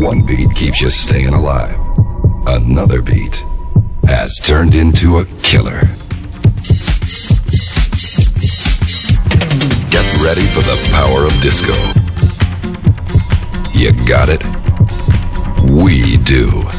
One beat keeps you staying alive. Another beat has turned into a killer. Get ready for the power of disco. You got it? We do.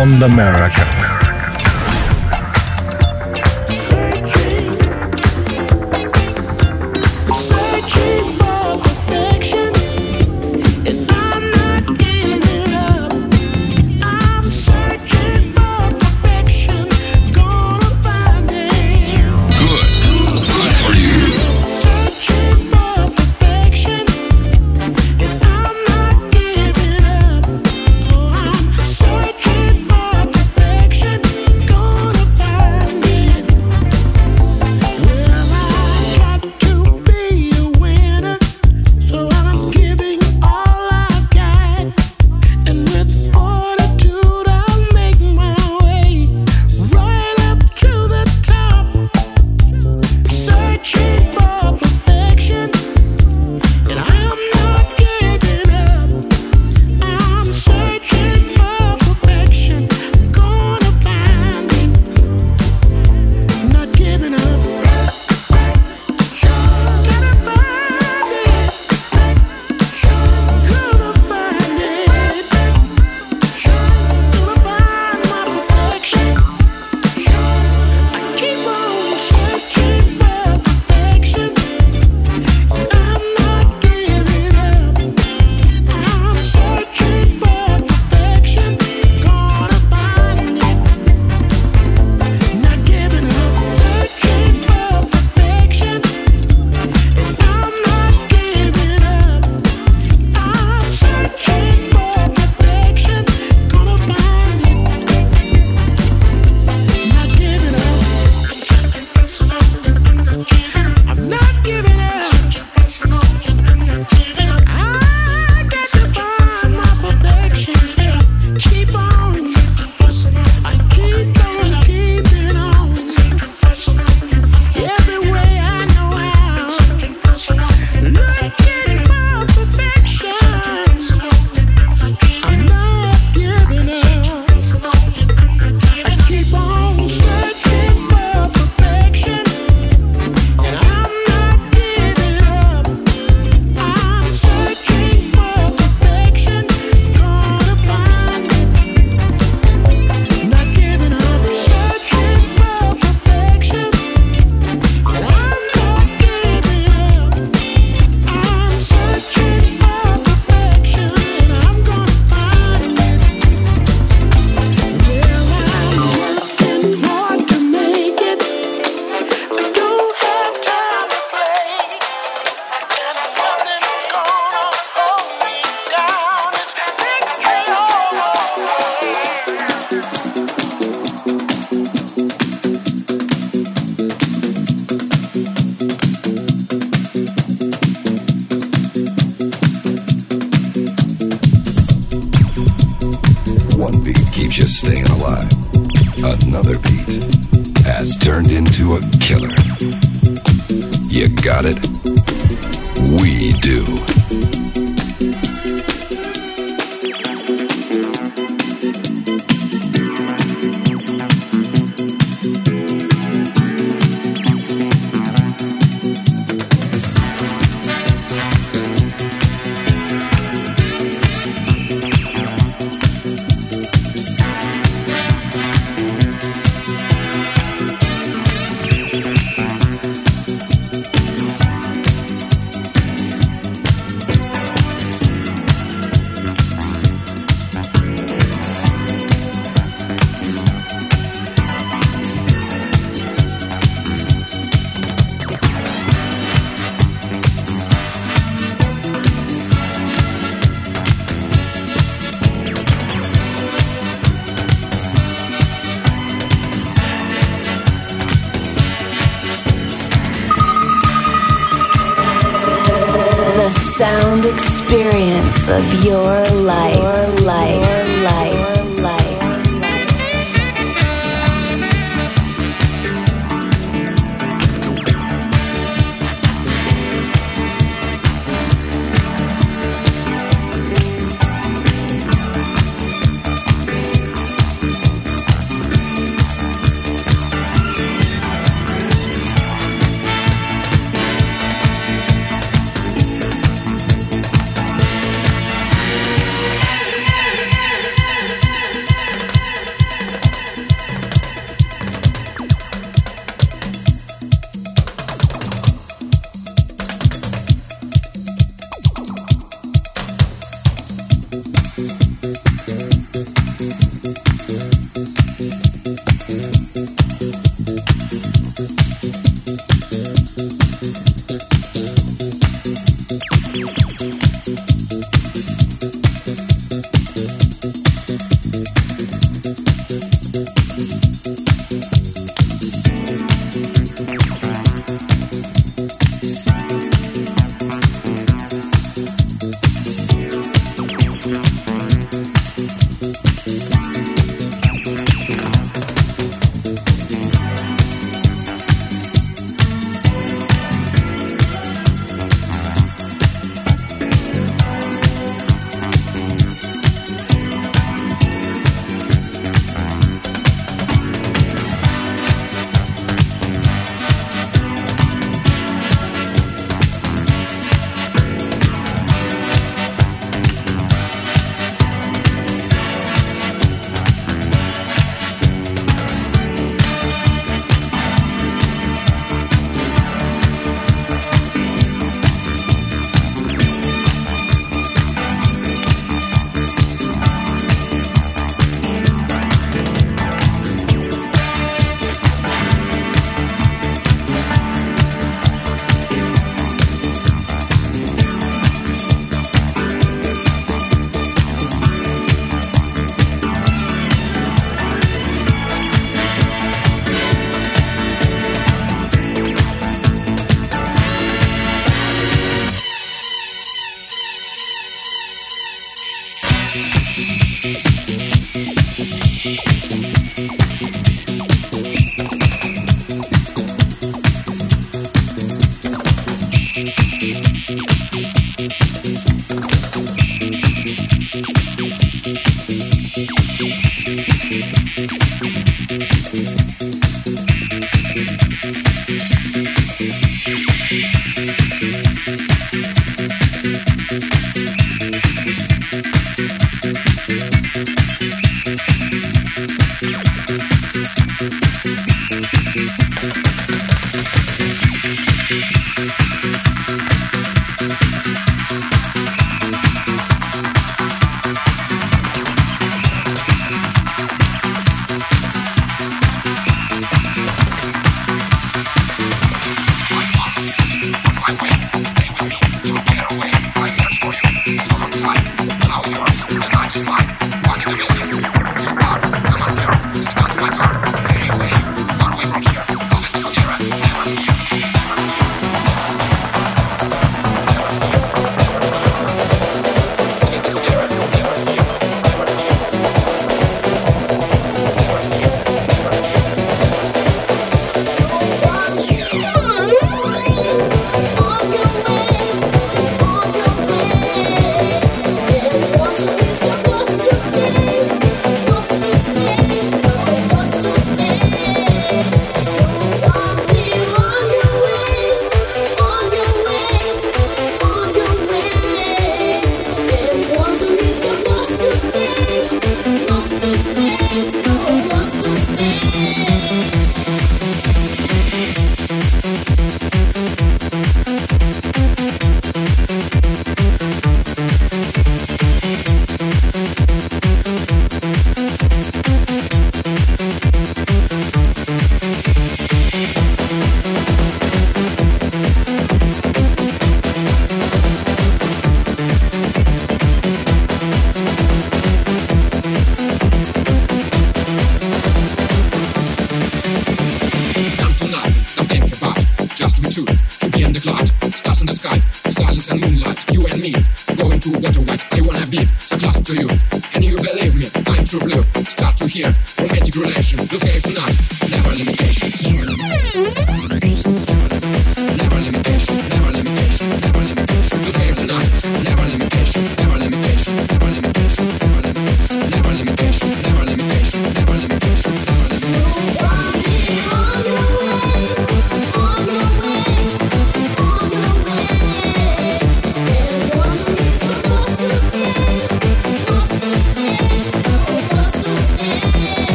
around America.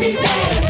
every day.